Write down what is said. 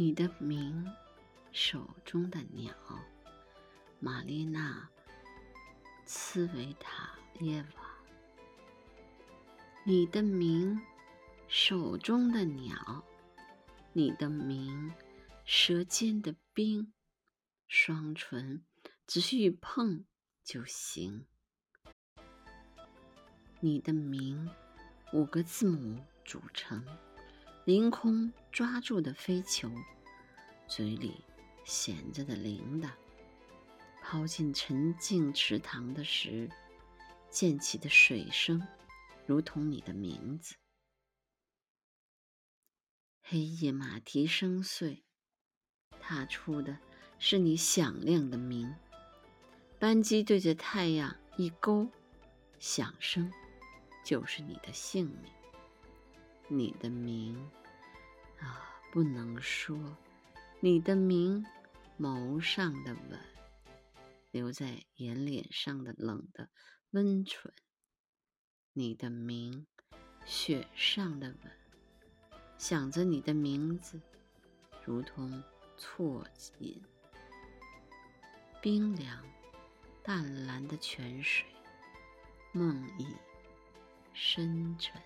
你的名，手中的鸟，玛丽娜·茨维塔耶娃。你的名，手中的鸟，你的名，舌尖的冰，双唇只需一碰就行。你的名，五个字母组成，凌空抓住的飞球，嘴里衔着的铃铛，抛进沉静池塘的时，溅起的水声，如同你的名字。黑夜马蹄声碎，踏出的是你响亮的名。扳机对着太阳一勾，响声。就是你的姓名，你的名啊，不能说，你的名，眸上的吻，留在眼脸上的冷的温存，你的名，雪上的吻，想着你的名字，如同错饮，冰凉淡蓝的泉水，梦呓。深沉。